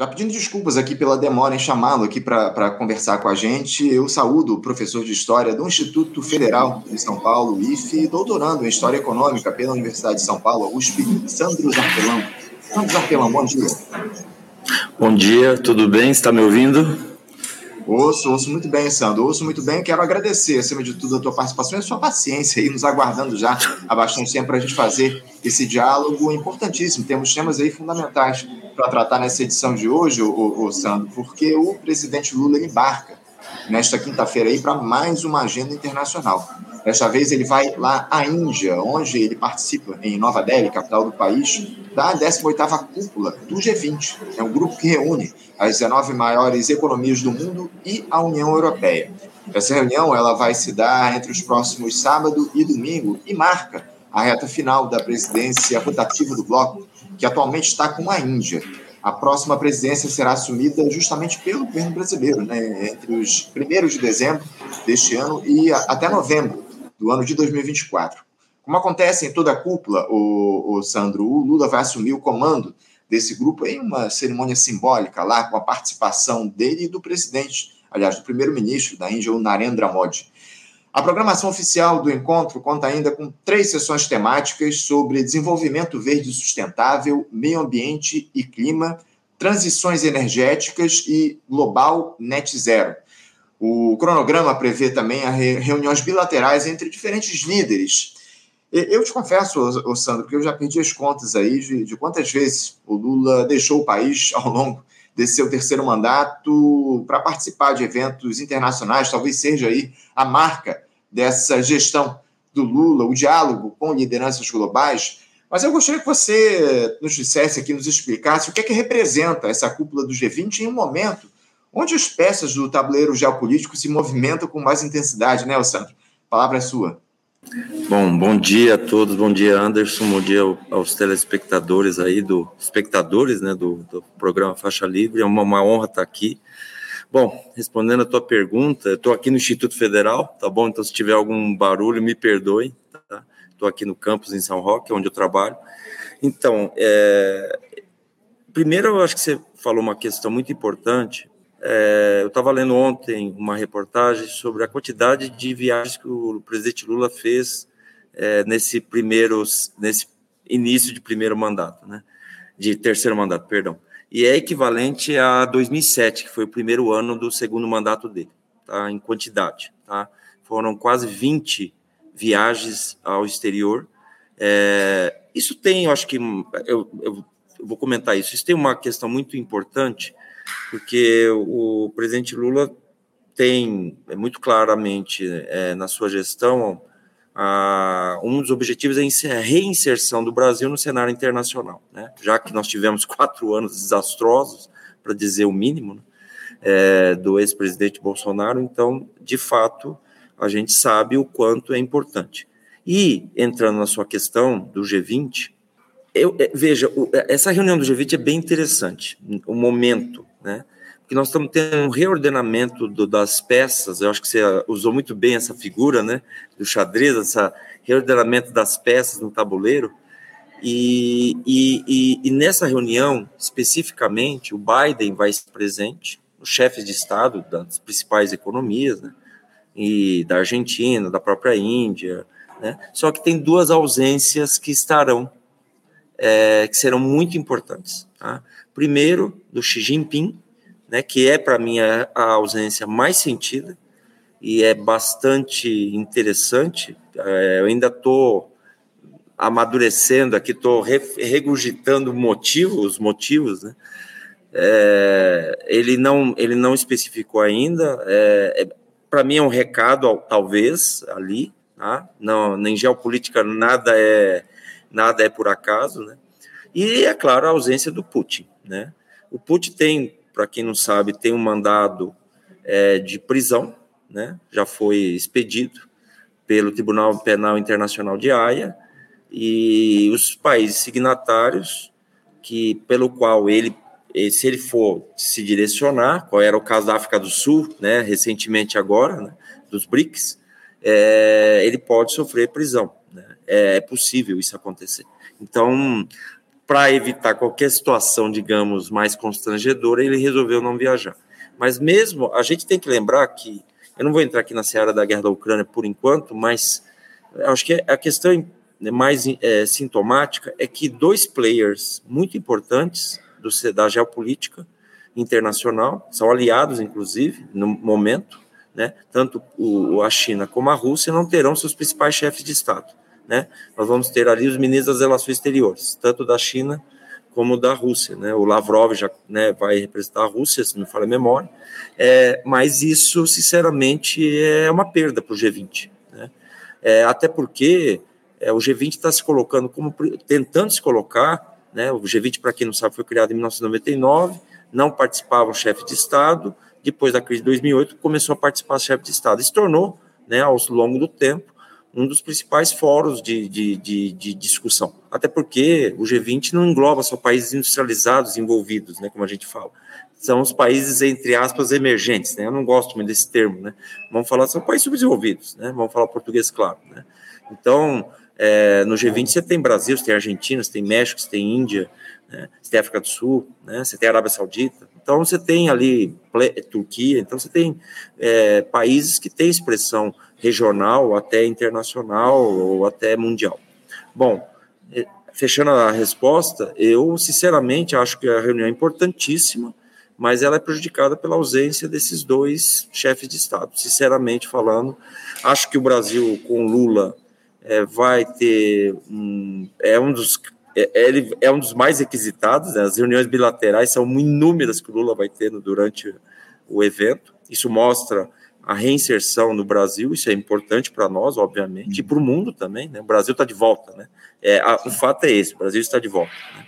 Já pedindo desculpas aqui pela demora em chamá-lo aqui para conversar com a gente, eu saúdo o professor de História do Instituto Federal de São Paulo, IFE, doutorando em História Econômica pela Universidade de São Paulo, USP, Sandro Zarpelão. Sandro Zarpelão, bom dia. Bom dia, tudo bem? Está me ouvindo? Ouço, ouço muito bem, Sandro. Ouço muito bem. Quero agradecer, acima de tudo, a tua participação e a sua paciência aí, nos aguardando já há bastante tempo para a gente fazer esse diálogo importantíssimo. Temos temas aí fundamentais para tratar nessa edição de hoje, o, o Sandro, porque o presidente Lula embarca nesta quinta-feira aí para mais uma agenda internacional. Desta vez ele vai lá à Índia, onde ele participa em Nova Delhi, capital do país, da 18ª cúpula do G20. É um grupo que reúne as 19 maiores economias do mundo e a União Europeia. Essa reunião ela vai se dar entre os próximos sábado e domingo e marca a reta final da presidência rotativa do bloco, que atualmente está com a Índia. A próxima presidência será assumida justamente pelo governo brasileiro, né, entre os primeiros de dezembro deste ano e até novembro do ano de 2024. Como acontece em toda a cúpula, o, o Sandro, o Lula vai assumir o comando desse grupo em uma cerimônia simbólica lá, com a participação dele e do presidente, aliás, do primeiro-ministro da Índia, o Narendra Modi. A programação oficial do encontro conta ainda com três sessões temáticas sobre desenvolvimento verde sustentável, meio ambiente e clima, transições energéticas e global net zero. O cronograma prevê também reuniões bilaterais entre diferentes líderes. Eu te confesso, Sandro, que eu já perdi as contas aí de, de quantas vezes o Lula deixou o país ao longo desse seu terceiro mandato para participar de eventos internacionais, talvez seja aí a marca dessa gestão do Lula, o diálogo com lideranças globais. Mas eu gostaria que você nos dissesse aqui, nos explicasse o que é que representa essa cúpula do G20 em um momento onde as peças do tabuleiro geopolítico se movimentam com mais intensidade, né, Sandro? Palavra é sua. Bom, bom dia a todos, bom dia Anderson, bom dia aos telespectadores aí, do espectadores, né, do, do programa Faixa Livre, é uma, uma, honra estar aqui. Bom, respondendo a tua pergunta, estou aqui no Instituto Federal, tá bom? Então se tiver algum barulho, me perdoe, tá? Estou aqui no campus em São Roque, onde eu trabalho. Então, é... primeiro eu acho que você falou uma questão muito importante, é, eu estava lendo ontem uma reportagem sobre a quantidade de viagens que o presidente Lula fez é, nesse primeiro, nesse início de primeiro mandato, né? De terceiro mandato, perdão. E é equivalente a 2007, que foi o primeiro ano do segundo mandato dele, tá? Em quantidade, tá? Foram quase 20 viagens ao exterior. É, isso tem, eu acho que eu, eu vou comentar isso. Isso tem uma questão muito importante porque o presidente Lula tem é, muito claramente é, na sua gestão a, um dos objetivos é a reinserção do Brasil no cenário internacional, né? já que nós tivemos quatro anos desastrosos, para dizer o mínimo, né? é, do ex-presidente Bolsonaro, então, de fato, a gente sabe o quanto é importante. E, entrando na sua questão do G20, eu, é, veja, essa reunião do G20 é bem interessante, o momento, né? Porque nós estamos tendo um reordenamento do, das peças, eu acho que você usou muito bem essa figura, né? Do xadrez, esse reordenamento das peças no tabuleiro. E, e, e, e nessa reunião, especificamente, o Biden vai estar presente, os chefes de Estado das principais economias, né? E da Argentina, da própria Índia, né? Só que tem duas ausências que estarão, é, que serão muito importantes. Tá? Primeiro, do Xi Jinping, né, que é para mim a, a, ausência mais sentida e é bastante interessante. É, eu ainda estou amadurecendo aqui, estou regurgitando motivos, os motivos, né? É, ele não ele não especificou ainda. É, é para mim é um recado, talvez ali, tá? não nem geopolítica nada é nada é por acaso, né? E é claro a ausência do Putin. Né? O Putin tem, para quem não sabe, tem um mandado é, de prisão, né? já foi expedido pelo Tribunal Penal Internacional de Haia, e os países signatários, que pelo qual ele, se ele for se direcionar, qual era o caso da África do Sul, né, recentemente agora, né, dos BRICS, é, ele pode sofrer prisão. Né? É, é possível isso acontecer. Então, para evitar qualquer situação, digamos, mais constrangedora, ele resolveu não viajar. Mas mesmo, a gente tem que lembrar que, eu não vou entrar aqui na seara da guerra da Ucrânia por enquanto, mas acho que a questão mais é, sintomática é que dois players muito importantes do, da geopolítica internacional, são aliados, inclusive, no momento, né, tanto o, a China como a Rússia não terão seus principais chefes de Estado. Né? Nós vamos ter ali os ministros das relações exteriores, tanto da China como da Rússia. Né? O Lavrov já né, vai representar a Rússia, se não me falha a memória, é, mas isso, sinceramente, é uma perda para o G20. Né? É, até porque é, o G20 está se colocando como tentando se colocar, né? O G20, para quem não sabe, foi criado em 1999, não participava o chefe de Estado. Depois da crise de 2008, começou a participar o chefe de Estado. E se tornou, né, ao longo do tempo, um dos principais fóruns de, de, de, de, discussão. Até porque o G20 não engloba só países industrializados envolvidos, né, como a gente fala. São os países, entre aspas, emergentes. Né? Eu não gosto muito desse termo. Né? Vamos falar, são países subdesenvolvidos. Né? Vamos falar português, claro. Né? Então, é, no G20 você tem Brasil, você tem Argentina, você tem México, você tem Índia, né? você tem África do Sul, né? você tem Arábia Saudita. Então você tem ali Turquia, então você tem é, países que têm expressão regional, até internacional ou até mundial. Bom, é, fechando a resposta, eu sinceramente acho que a reunião é importantíssima, mas ela é prejudicada pela ausência desses dois chefes de Estado. Sinceramente falando, acho que o Brasil com Lula é, vai ter um, é um dos é, é, ele é um dos mais requisitados, né? as reuniões bilaterais são inúmeras que o Lula vai ter durante o evento. Isso mostra a reinserção no Brasil, isso é importante para nós, obviamente, e para o mundo também. Né? O Brasil está de volta. Né? É, a, o fato é esse: o Brasil está de volta. Né?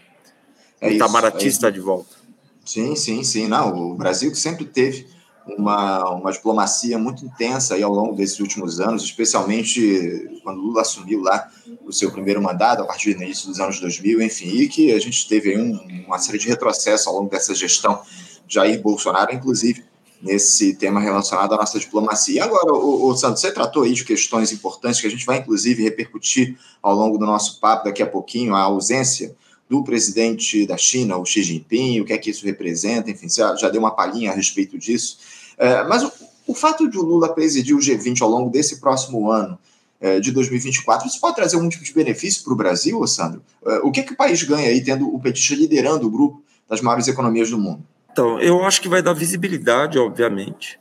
É o Itamaraty é está de volta. Sim, sim, sim. Não, o Brasil que sempre teve uma, uma diplomacia muito intensa aí ao longo desses últimos anos, especialmente quando Lula assumiu lá o seu primeiro mandato, a partir do início dos anos 2000, enfim, e que a gente teve um, uma série de retrocessos ao longo dessa gestão Jair Bolsonaro, inclusive nesse tema relacionado à nossa diplomacia. E agora, o, o Santos, você tratou aí de questões importantes que a gente vai, inclusive, repercutir ao longo do nosso papo daqui a pouquinho, a ausência do presidente da China, o Xi Jinping, o que é que isso representa, enfim, já, já deu uma palhinha a respeito disso. É, mas o, o, fato de o Lula presidir o G20 ao longo desse próximo ano, é, de 2024, isso pode trazer algum tipo de benefício para o Brasil, Sandro? É, o que, que o país ganha aí tendo o petista liderando o grupo das maiores economias do mundo? Então, eu acho que vai dar visibilidade, obviamente,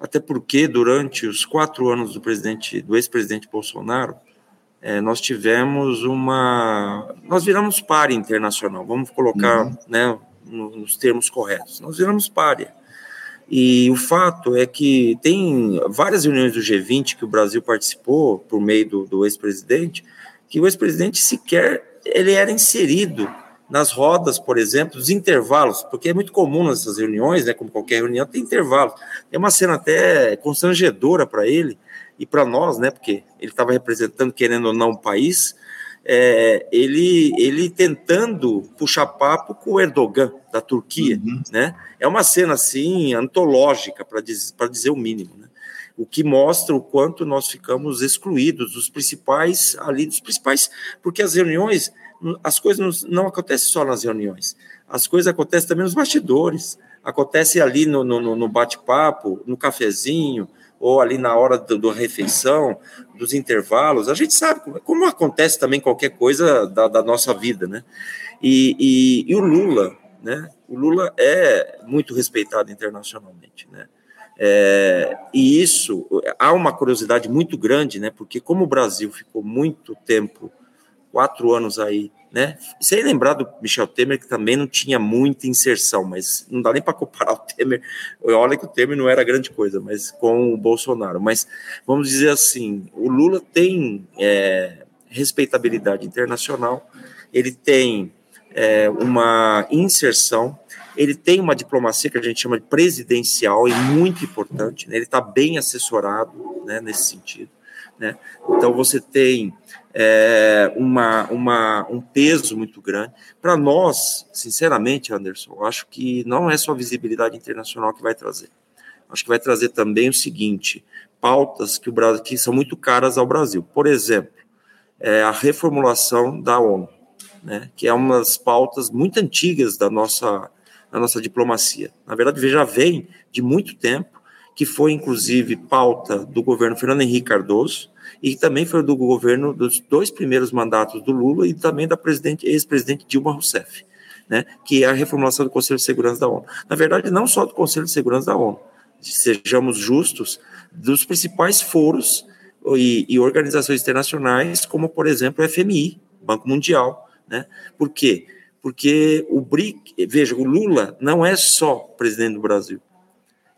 até porque durante os quatro anos do presidente, do ex-presidente Bolsonaro, é, nós tivemos uma. Nós viramos párea internacional, vamos colocar uhum. né, nos termos corretos. Nós viramos párea. E o fato é que tem várias reuniões do G20 que o Brasil participou por meio do, do ex-presidente, que o ex-presidente sequer ele era inserido nas rodas, por exemplo, dos intervalos, porque é muito comum nessas reuniões, né, como qualquer reunião, tem intervalos. É uma cena até constrangedora para ele, e para nós, né, porque ele estava representando, querendo ou não, o país, é, ele, ele tentando puxar papo com o Erdogan, da Turquia, uhum. né? É uma cena, assim, antológica, para dizer, dizer o mínimo, né? O que mostra o quanto nós ficamos excluídos dos principais, ali, dos principais, porque as reuniões, as coisas não, acontecem só nas reuniões, as coisas acontecem também nos bastidores, acontece ali no, no, no bate-papo, no cafezinho, ou ali na hora do, refeição, dos intervalos, a gente sabe como, como acontece também qualquer coisa da, da nossa vida, né? E, e, e, o Lula, né? O Lula é muito respeitado internacionalmente, né? É, e isso há uma curiosidade muito grande, né? Porque como o Brasil ficou muito tempo, quatro anos aí né? Sem lembrar do Michel Temer, que também não tinha muita inserção, mas não dá nem para comparar o Temer. Olha que o Temer não era grande coisa, mas com o Bolsonaro. Mas vamos dizer assim: o Lula tem é, respeitabilidade internacional, ele tem é, uma inserção, ele tem uma diplomacia que a gente chama de presidencial e muito importante, né? ele está bem assessorado né, nesse sentido. Né? Então você tem é, uma, uma, um peso muito grande. Para nós, sinceramente, Anderson, acho que não é só visibilidade internacional que vai trazer. Acho que vai trazer também o seguinte: pautas que, o Brasil, que são muito caras ao Brasil. Por exemplo, é, a reformulação da ONU. né, que é uma das pautas muito antigas da nossa, da nossa diplomacia. Na verdade, já vem de muito tempo, que foi inclusive pauta do governo Fernando Henrique Cardoso, e também foi do governo dos dois primeiros mandatos do Lula e também da ex-presidente Dilma Rousseff, né, que é a reformulação do Conselho de Segurança da ONU. Na verdade, não só do Conselho de Segurança da ONU, sejamos justos, dos principais foros e, e organizações internacionais, como, por exemplo, o FMI, Banco Mundial. Né? Por quê? Porque o BRIC, veja, o Lula não é só presidente do Brasil,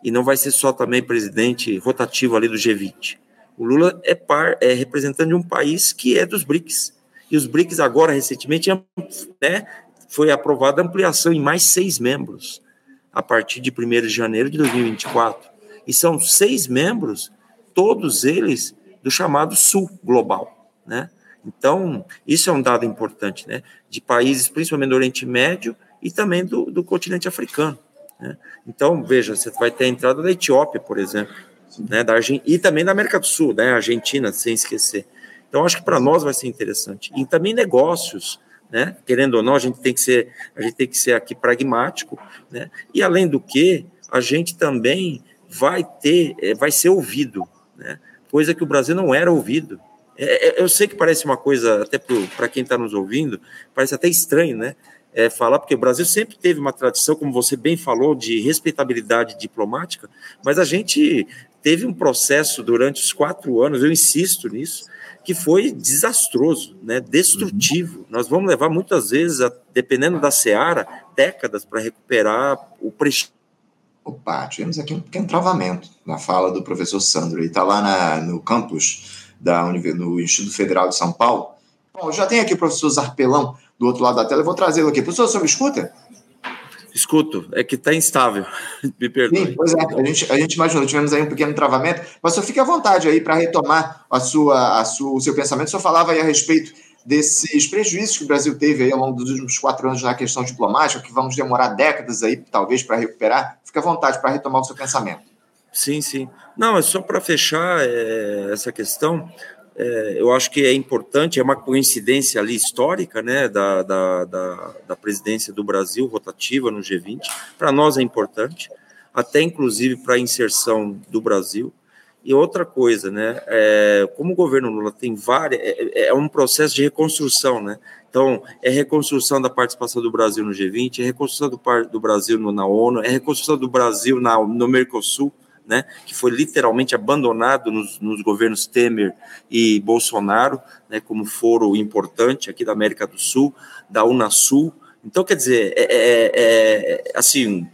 e não vai ser só também presidente rotativo ali do G20. O Lula é, par, é representante de um país que é dos BRICS. E os BRICS agora, recentemente, né, foi aprovada ampliação em mais seis membros, a partir de 1 de janeiro de 2024. E são seis membros, todos eles do chamado Sul Global, né? Então, isso é um dado importante, né? De países, principalmente do Oriente Médio e também do, do continente africano. Né? Então, veja, você vai ter a entrada da Etiópia, por exemplo, né? Da Argen e também da América do Sul, né? Argentina, sem esquecer. Então, acho que para nós vai ser interessante. E também negócios, né? Querendo ou não, a gente tem que ser, a gente tem que ser aqui pragmático, né? E além do que, a gente também vai ter, eh, vai ser ouvido, né? Coisa que o Brasil não era ouvido. É, é eu sei que parece uma coisa, até para quem está nos ouvindo, parece até estranho, né? É, falar, porque o Brasil sempre teve uma tradição, como você bem falou, de respeitabilidade diplomática, mas a gente teve um processo durante os quatro anos, eu insisto nisso, que foi desastroso, né, destrutivo. Uhum. Nós vamos levar muitas vezes, dependendo da seara, décadas para recuperar o prestígio. Opa, tivemos aqui um pequeno travamento na fala do professor Sandro. Ele está lá na, no campus da no Instituto Federal de São Paulo. Bom, já tem aqui o professor Zarpelão do outro lado da tela. Eu vou trazê-lo aqui. Professor, você me escuta? Escuto, é que está instável. Me perdoe. Sim, pois é, a gente, a gente imaginou, tivemos aí um pequeno travamento, mas só fique à vontade aí para retomar a sua, a sua, o seu pensamento. O senhor falava aí a respeito desses prejuízos que o Brasil teve aí ao longo dos últimos quatro anos na questão diplomática, que vamos demorar décadas aí, talvez, para recuperar. Fique à vontade para retomar o seu pensamento. Sim, sim. Não, é só para fechar é, essa questão. É, eu acho que é importante, é uma coincidência ali histórica, né, da, da, da, da presidência do Brasil rotativa no G20. Para nós é importante, até inclusive para a inserção do Brasil. E outra coisa, né, é, como o governo Lula tem várias, é, é, um processo de reconstrução, né, então é reconstrução da participação do Brasil no G20, é reconstrução do, do Brasil no, na ONU, é reconstrução do Brasil na, no Mercosul, né, que foi literalmente abandonado nos, nos, governos Temer e Bolsonaro, né, como foro importante aqui da América do Sul, da Unasul. Então, quer dizer, é, é, é assim,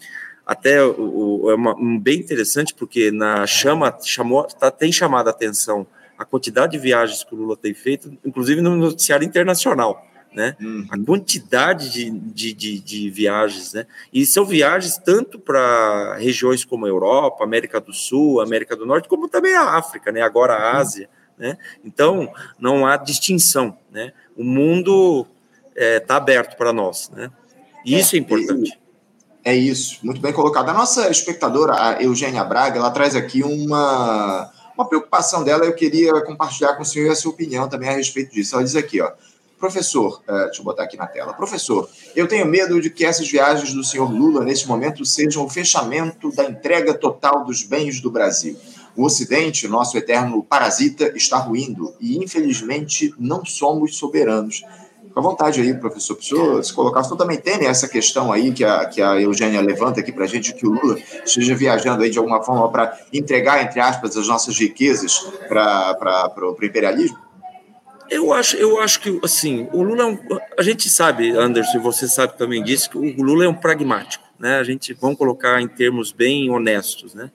até o, é uma, um, bem interessante, porque na chama, chamou, tá, tem chamado a atenção a quantidade de viagens que o Lula tem feito, inclusive no noticiário internacional né? Uhum. A quantidade de, de, de, de, viagens, né? E são viagens tanto para regiões como a Europa, América do Sul, América do Norte, como também a África, né? Agora a Ásia, né? Então não há distinção, né? O mundo está é, tá aberto para nós, né? E isso é importante. É isso, muito bem colocado. A nossa espectadora, a Eugênia Braga, ela traz aqui uma, uma preocupação dela. Eu queria compartilhar com o senhor a sua opinião também a respeito disso. Ela diz aqui, ó. Professor, uh, deixa eu botar aqui na tela. Professor, eu tenho medo de que essas viagens do senhor Lula, nesse momento, sejam o fechamento da entrega total dos bens do Brasil. O Ocidente, nosso eterno parasita, está ruindo e, infelizmente, não somos soberanos. Fica à vontade aí, professor, para se colocar. O senhor também tem essa questão aí que a, que a Eugênia levanta aqui para a gente, que o Lula esteja viajando aí de alguma forma para entregar, entre aspas, as nossas riquezas para o imperialismo? Eu acho, eu acho que, assim, o Lula é um, A gente sabe, Anderson, você sabe também disso, que o Lula é um pragmático, né? A gente, vamos colocar em termos bem honestos, né?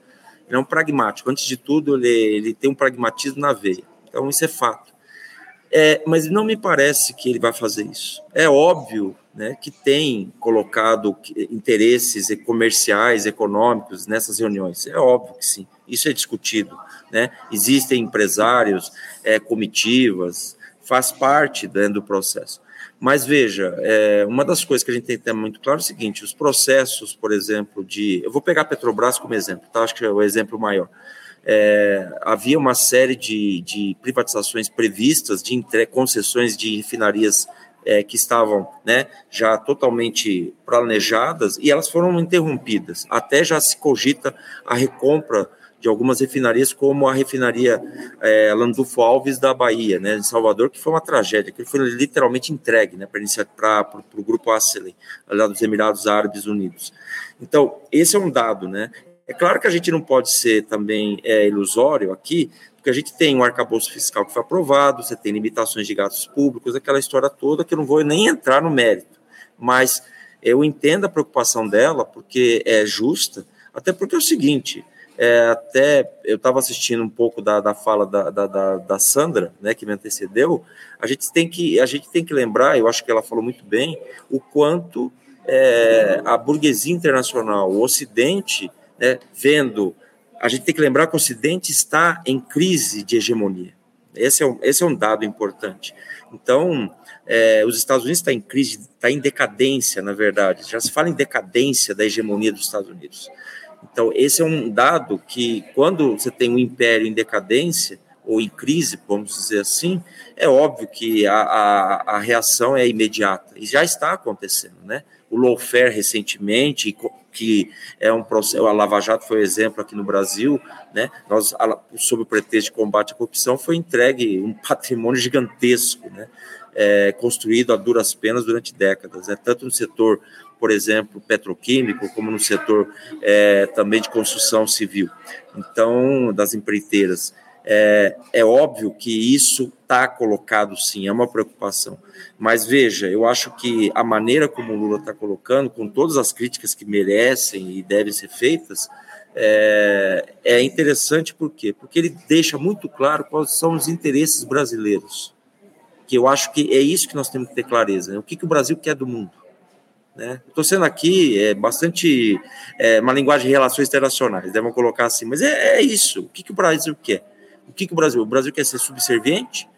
Ele é um pragmático. Antes de tudo, ele, ele tem um pragmatismo na veia. Então, isso é fato. É, mas não me parece que ele vai fazer isso. É óbvio né, que tem colocado interesses comerciais, econômicos nessas reuniões. É óbvio que sim. Isso é discutido. Né? Existem empresários, é, comitivas, faz parte né, do processo. Mas veja, é, uma das coisas que a gente tem que ter muito claro é o seguinte: os processos, por exemplo, de. Eu vou pegar a Petrobras como exemplo, tá? acho que é o exemplo maior. É, havia uma série de, de privatizações previstas, de entre, concessões de refinarias é, que estavam né, já totalmente planejadas e elas foram interrompidas. Até já se cogita a recompra de algumas refinarias, como a refinaria é, Landulfo Alves da Bahia, né, em Salvador, que foi uma tragédia, que foi literalmente entregue né, para o grupo Acelen, lá dos Emirados Árabes Unidos. Então, esse é um dado. Né? É claro que a gente não pode ser também é, ilusório aqui, porque a gente tem um arcabouço fiscal que foi aprovado, você tem limitações de gastos públicos, aquela história toda que eu não vou nem entrar no mérito, mas eu entendo a preocupação dela, porque é justa, até porque é o seguinte, é, até eu estava assistindo um pouco da, da fala da, da, da, Sandra, né, que me antecedeu, a gente tem que a gente tem que lembrar, eu acho que ela falou muito bem, o quanto é, a burguesia internacional, o Ocidente, né, vendo a gente tem que lembrar que o Ocidente está em crise de hegemonia. Esse é um, esse é um dado importante. Então, é, os Estados Unidos está em crise, está em decadência, na verdade. Já se fala em decadência da hegemonia dos Estados Unidos. Então, esse é um dado que, quando você tem um império em decadência, ou em crise, vamos dizer assim, é óbvio que a, a, a reação é imediata, e já está acontecendo, né? O lawfare recentemente, que é um processo, a Lava Jato foi um exemplo aqui no Brasil, né? Nós, sob o pretexto de combate à corrupção, foi entregue um patrimônio gigantesco, né? É, construído a duras penas durante décadas, né? tanto no setor, por exemplo, petroquímico, como no setor é, também de construção civil, então, das empreiteiras. É, é óbvio que isso está colocado sim, é uma preocupação. Mas veja, eu acho que a maneira como o Lula está colocando, com todas as críticas que merecem e devem ser feitas, é, é interessante por quê? Porque ele deixa muito claro quais são os interesses brasileiros. Que eu acho que é isso que nós temos que ter clareza. Né? O que, que o Brasil quer do mundo? Né? Estou sendo aqui é, bastante é, uma linguagem de relações internacionais, devem colocar assim, mas é, é isso. O que, que o Brasil quer? O que, que o Brasil? O Brasil quer ser subserviente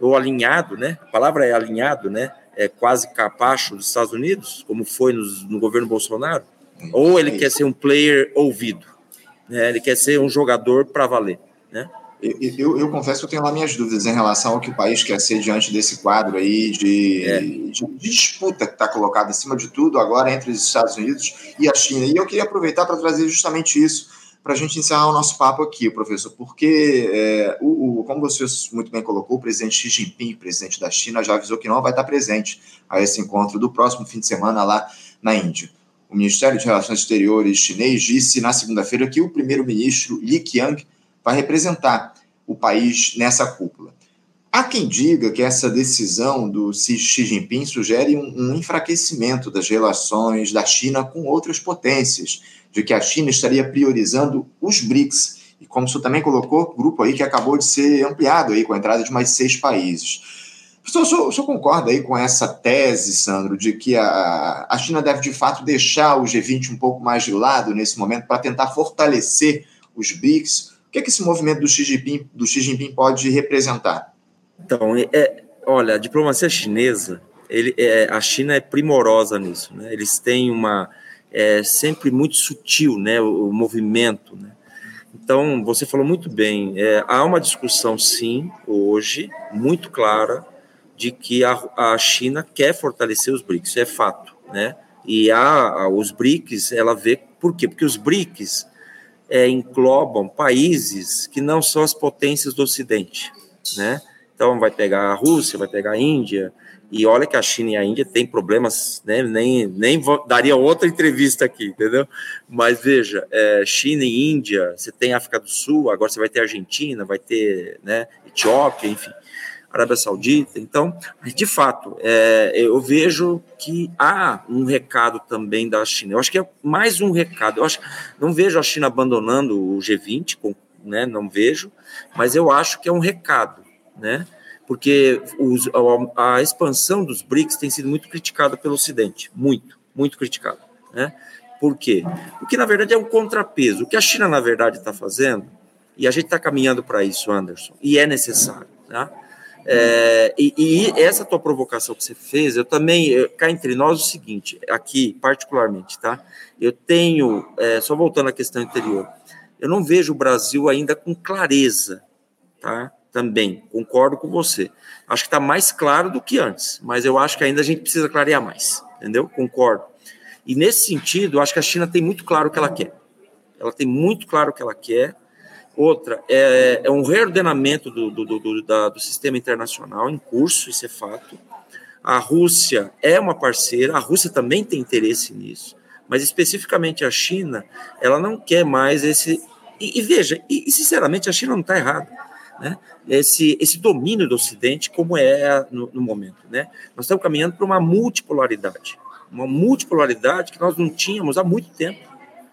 ou alinhado, né? A palavra é alinhado, né? É quase capacho dos Estados Unidos, como foi no, no governo Bolsonaro. Ou ele quer ser um player ouvido, né? Ele quer ser um jogador para valer, né? Eu, eu, eu, confesso que eu tenho lá minhas dúvidas em relação ao que o país quer ser diante desse quadro aí de, é. de, de disputa que está colocado acima de tudo agora entre os Estados Unidos e a China. E eu queria aproveitar para trazer justamente isso para a gente encerrar o nosso papo aqui, professor, porque, é, o, o, como você muito bem colocou, o presidente Xi Jinping, presidente da China, já avisou que não vai estar presente a esse encontro do próximo fim de semana lá na Índia. O Ministério de Relações Exteriores chinês disse na segunda-feira que o primeiro-ministro Li Qiang vai representar o país nessa cúpula. Há quem diga que essa decisão do Xi Jinping sugere um, um enfraquecimento das relações da China com outras potências, de que a China estaria priorizando os BRICS. E como você também colocou, grupo aí que acabou de ser ampliado aí com a entrada de mais seis países. O senhor, o senhor concorda aí com essa tese, Sandro, de que a, a China deve de fato deixar o G20 um pouco mais de lado nesse momento para tentar fortalecer os BRICS? Que, é que esse movimento do Xi Jinping, do Xi Jinping pode representar? Então, é, olha, a diplomacia chinesa, ele, é, a China é primorosa nisso. Né? Eles têm uma é sempre muito sutil, né, o, o movimento, né? Então, você falou muito bem, é, há uma discussão, sim, hoje, muito clara, de que a, a China quer fortalecer os BRICS, é fato, né? E os BRICS, ela vê, por quê? Porque os BRICS é, englobam países que não são as potências do Ocidente, né? Então, vai pegar a Rússia, vai pegar a Índia, e olha que a China e a Índia têm problemas, né? nem, nem daria outra entrevista aqui, entendeu? Mas veja, é, China e Índia, você tem África do Sul, agora você vai ter Argentina, vai ter né, Etiópia, enfim, Arábia Saudita. Então, de fato, é, eu vejo que há um recado também da China. Eu acho que é mais um recado. Eu acho, não vejo a China abandonando o G20, com, né, não vejo, mas eu acho que é um recado, né? porque os, a, a, expansão dos BRICS tem sido muito criticada pelo Ocidente, muito, muito criticada. Né? Por quê? Porque, na verdade, é um contrapeso. O que a China, na verdade, está fazendo, e a gente está caminhando para isso, Anderson, e é necessário. Tá? É, e, e, essa tua provocação que você fez, eu também, cá entre nós, o seguinte, aqui, particularmente, tá? Eu tenho, é, só voltando à questão anterior, eu não vejo o Brasil ainda com clareza, tá? também, concordo com você. Acho que está mais claro do que antes, mas eu acho que ainda a gente precisa clarear mais, entendeu? Concordo. E nesse sentido, eu acho que a China tem muito claro o que ela quer. Ela tem muito claro o que ela quer. Outra, é, é um reordenamento do, do, do, da, do sistema internacional em curso, isso é fato. A Rússia é uma parceira, a Rússia também tem interesse nisso, mas especificamente a China, ela não quer mais esse. E, e veja, e, e sinceramente, a China não está errada né, esse, esse domínio do Ocidente como é no, no momento. Né? Nós estamos caminhando para uma multipolaridade, uma multipolaridade que nós não tínhamos há muito tempo.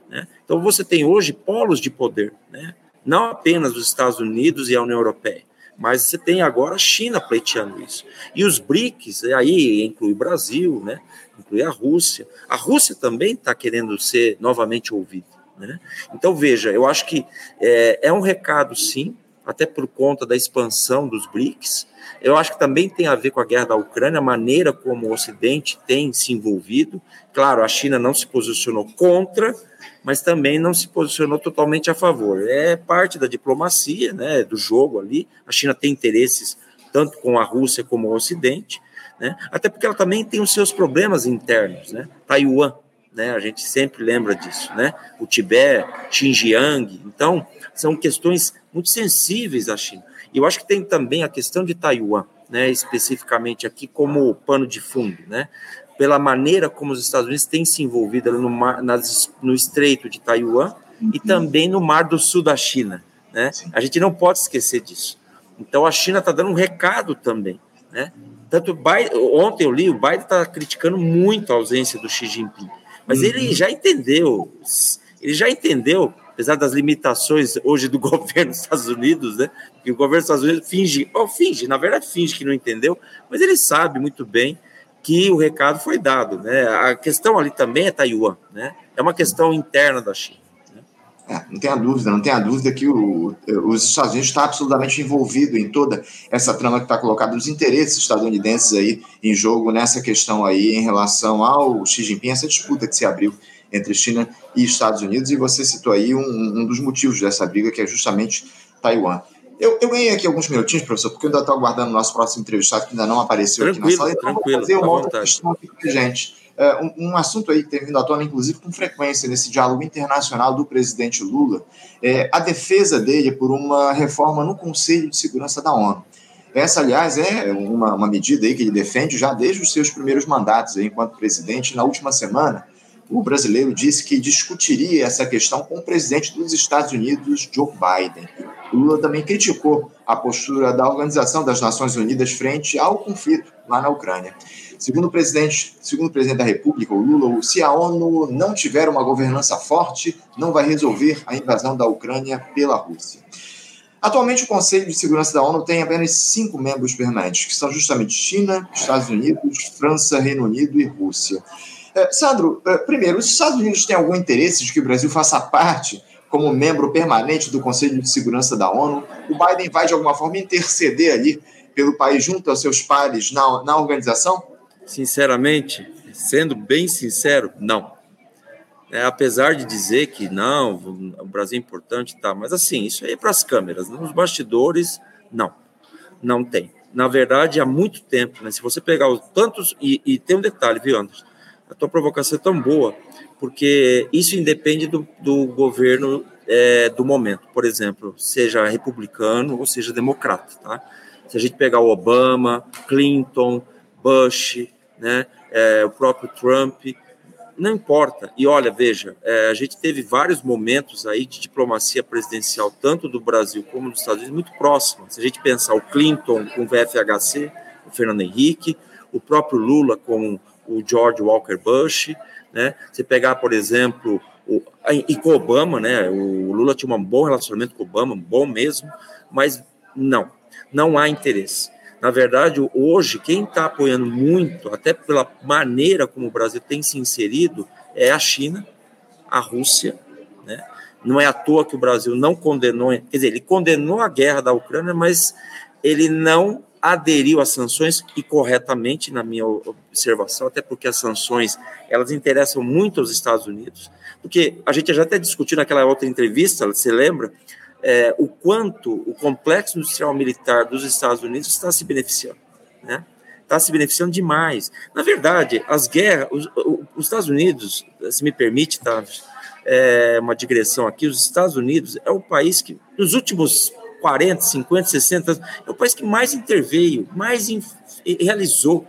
Né? Então você tem hoje polos de poder, né? Não apenas os Estados Unidos e a União Europeia, mas você tem agora a China pleiteando isso. E os BRICS, aí inclui o Brasil, né? inclui a Rússia. A Rússia também está querendo ser novamente ouvida. Né? Então, veja, eu acho que é, é um recado, sim, até por conta da expansão dos BRICS. Eu acho que também tem a ver com a guerra da Ucrânia, a maneira como o Ocidente tem se envolvido. Claro, a China não se posicionou contra, mas também não se posicionou totalmente a favor. É parte da diplomacia, né, do jogo ali. A China tem interesses tanto com a Rússia como o Ocidente, né? Até porque ela também tem os seus problemas internos, né? Taiwan, né? A gente sempre lembra disso, né? O Tibete, Xinjiang. Então, são questões muito sensíveis à China. E eu acho que tem também a questão de Taiwan, né, especificamente aqui como pano de fundo, né, pela maneira como os Estados Unidos têm se envolvido no, mar, nas, no estreito de Taiwan uhum. e também no mar do sul da China. Né? A gente não pode esquecer disso. Então a China está dando um recado também. Né? Tanto Biden, ontem eu li, o Biden está criticando muito a ausência do Xi Jinping, mas uhum. ele já entendeu, ele já entendeu apesar das limitações hoje do governo dos Estados Unidos, né? Que o governo dos Estados Unidos finge, ou finge, na verdade finge que não entendeu, mas ele sabe muito bem que o recado foi dado, né? A questão ali também é Taiwan, né? É uma questão interna da China. É, não tenha dúvida, não tenha dúvida que o, os Estados Unidos estão absolutamente envolvidos em toda essa trama que está colocada, os interesses estadunidenses aí em jogo nessa questão aí em relação ao Xi Jinping, essa disputa que se abriu entre China e Estados Unidos, e você citou aí um, um dos motivos dessa briga, que é justamente Taiwan. Eu, eu ganhei aqui alguns minutinhos, professor, porque eu ainda estou aguardando o nosso próximo entrevistado, que ainda não apareceu tranquilo, aqui na sala. Então, tranquilo, vou fazer uma outra questão aqui gente. É, um, assunto aí que tem vindo à tona, inclusive, com frequência nesse diálogo internacional do presidente Lula, é a defesa dele por uma reforma no Conselho de Segurança da ONU. Essa, aliás, é uma, uma medida aí que ele defende já desde os seus primeiros mandatos aí, enquanto presidente. Na última semana, o brasileiro disse que discutiria essa questão com o presidente dos Estados Unidos, Joe Biden. O Lula também criticou a postura da Organização das Nações Unidas frente ao conflito lá na Ucrânia. Segundo o presidente, segundo o presidente da República, o Lula, se a ONU não tiver uma governança forte, não vai resolver a invasão da Ucrânia pela Rússia. Atualmente, o Conselho de Segurança da ONU tem apenas cinco membros permanentes, que são justamente China, Estados Unidos, França, Reino Unido e Rússia. É, Sandro, é, primeiro, os Estados Unidos têm algum interesse de que o Brasil faça parte como membro permanente do Conselho de Segurança da ONU? O Biden vai, de alguma forma, interceder ali pelo país junto aos seus pares na, na organização? Sinceramente, sendo bem sincero, não. É, apesar de dizer que não, o Brasil é importante, tá, mas assim, isso aí é para as câmeras. Nos bastidores, não, não tem. Na verdade, há muito tempo, né, se você pegar os tantos. E, e tem um detalhe, viu, Anderson? a tua provocação é tão boa, porque isso independe do, do governo é, do momento, por exemplo, seja republicano ou seja democrata, tá? Se a gente pegar o Obama, Clinton, Bush, né, é, o próprio Trump, não importa. E olha, veja, é, a gente teve vários momentos aí de diplomacia presidencial, tanto do Brasil como dos Estados Unidos, muito próximos. Se a gente pensar o Clinton com o VFHC, o Fernando Henrique, o próprio Lula com o George Walker Bush, né? Você pegar, por exemplo, o, e com Obama, né? O Lula tinha um bom relacionamento com Obama, bom mesmo, mas não, não há interesse. Na verdade, hoje, quem está apoiando muito, até pela maneira como o Brasil tem se inserido, é a China, a Rússia, né? Não é à toa que o Brasil não condenou, quer dizer, ele condenou a guerra da Ucrânia, mas ele não aderiu às sanções e corretamente, na minha observação, até porque as sanções elas interessam muito aos Estados Unidos, porque a gente já até discutiu naquela outra entrevista, você lembra? É, o quanto o complexo industrial militar dos Estados Unidos está se beneficiando, né? Está se beneficiando demais. Na verdade, as guerras, os, os Estados Unidos, se me permite, tá, é, uma digressão aqui, os Estados Unidos é o país que, nos últimos 40, 50, 60 anos, é o país que mais interveio, mais realizou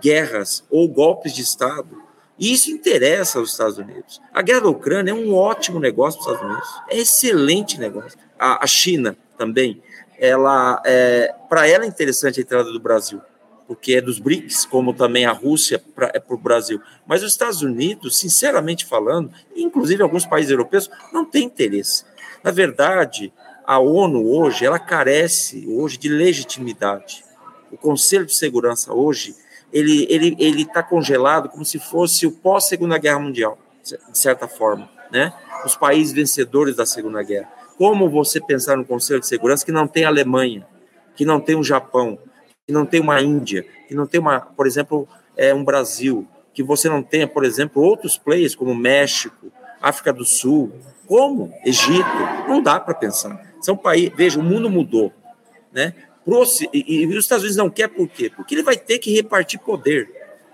guerras ou golpes de Estado. E isso interessa aos Estados Unidos. A guerra da Ucrânia é um ótimo negócio para os Estados Unidos. É excelente negócio. A, a China também, ela é, para ela é interessante a entrada do Brasil, porque é dos BRICS, como também a Rússia pra, é para o Brasil. Mas os Estados Unidos, sinceramente falando, inclusive alguns países europeus, não têm interesse. Na verdade, a ONU hoje, ela carece hoje de legitimidade. O Conselho de Segurança hoje, ele ele ele está congelado como se fosse o pós Segunda Guerra Mundial, de certa forma, né? Os países vencedores da Segunda Guerra. Como você pensar no Conselho de Segurança que não tem a Alemanha, que não tem o Japão, que não tem uma Índia, que não tem uma, por exemplo, é um Brasil, que você não tenha, por exemplo, outros players como México, África do Sul, como Egito, não dá para pensar. São países, veja, o mundo mudou, né? E, e, os Estados Unidos não quer por quê? Porque ele vai ter que repartir poder.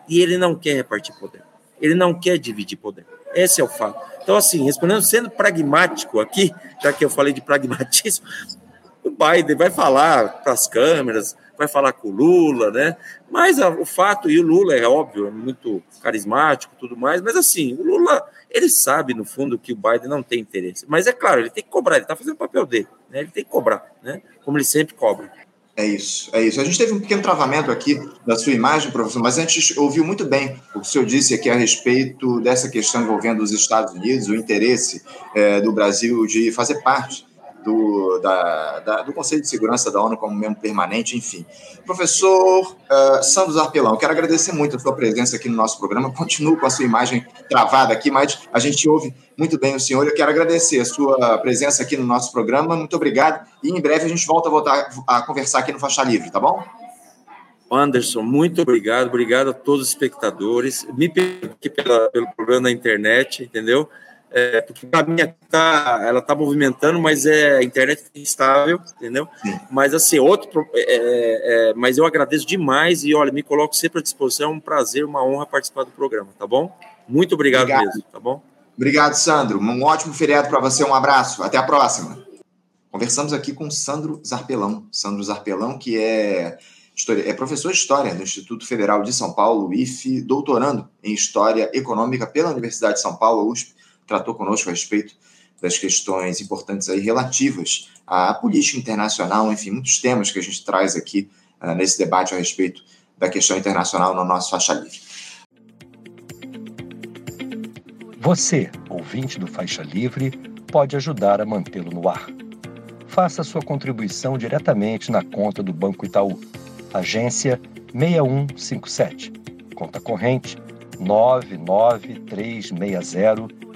E ele não quer repartir poder. Ele não quer dividir poder. Esse é o fato. Então, assim, respondendo, sendo pragmático aqui, já que eu falei de pragmatismo, o Biden vai falar para as câmeras, vai falar com o Lula, né? Mas a, o fato, e o Lula é óbvio, é muito carismático tudo mais, mas assim, o Lula, ele sabe, no fundo, que o Biden não tem interesse. Mas é claro, ele tem que cobrar, ele está fazendo o papel dele, né? Ele tem que cobrar, né? Como ele sempre cobra. É isso, é isso. A gente teve um pequeno travamento aqui da sua imagem, professor, mas a gente ouviu muito bem o que o senhor disse aqui a respeito dessa questão envolvendo os Estados Unidos, o interesse é, do Brasil de fazer parte do, da, da, do Conselho de Segurança da ONU como membro permanente, enfim. Professor uh, Sandro Zarpelão, quero agradecer muito a sua presença aqui no nosso programa. Continuo com a sua imagem travada aqui, mas a gente ouve muito bem o senhor. Eu quero agradecer a sua presença aqui no nosso programa. Muito obrigado. E em breve a gente volta a, voltar a conversar aqui no Faixa Livre, tá bom? Anderson, muito obrigado. Obrigado a todos os espectadores. Me perdoe pelo problema da internet, entendeu? É, porque para mim tá, ela está movimentando, mas é a internet é instável, entendeu? Sim. Mas assim, outro, é, é, é, mas eu agradeço demais e olha, me coloco sempre à disposição, é um prazer, uma honra participar do programa, tá bom? Muito obrigado, obrigado. mesmo, tá bom? Obrigado, Sandro. Um ótimo feriado para você, um abraço, até a próxima. Conversamos aqui com Sandro Zarpelão, Sandro Zarpelão, que é é professor de História do Instituto Federal de São Paulo, IFE, doutorando em História Econômica pela Universidade de São Paulo, USP, tratou conosco a respeito das questões importantes aí relativas à política internacional, enfim, muitos temas que a gente traz aqui uh, nesse debate a respeito da questão internacional no nosso Faixa Livre. Você, ouvinte do Faixa Livre, pode ajudar a mantê-lo no ar. Faça sua contribuição diretamente na conta do Banco Itaú, agência 6157, conta corrente 99360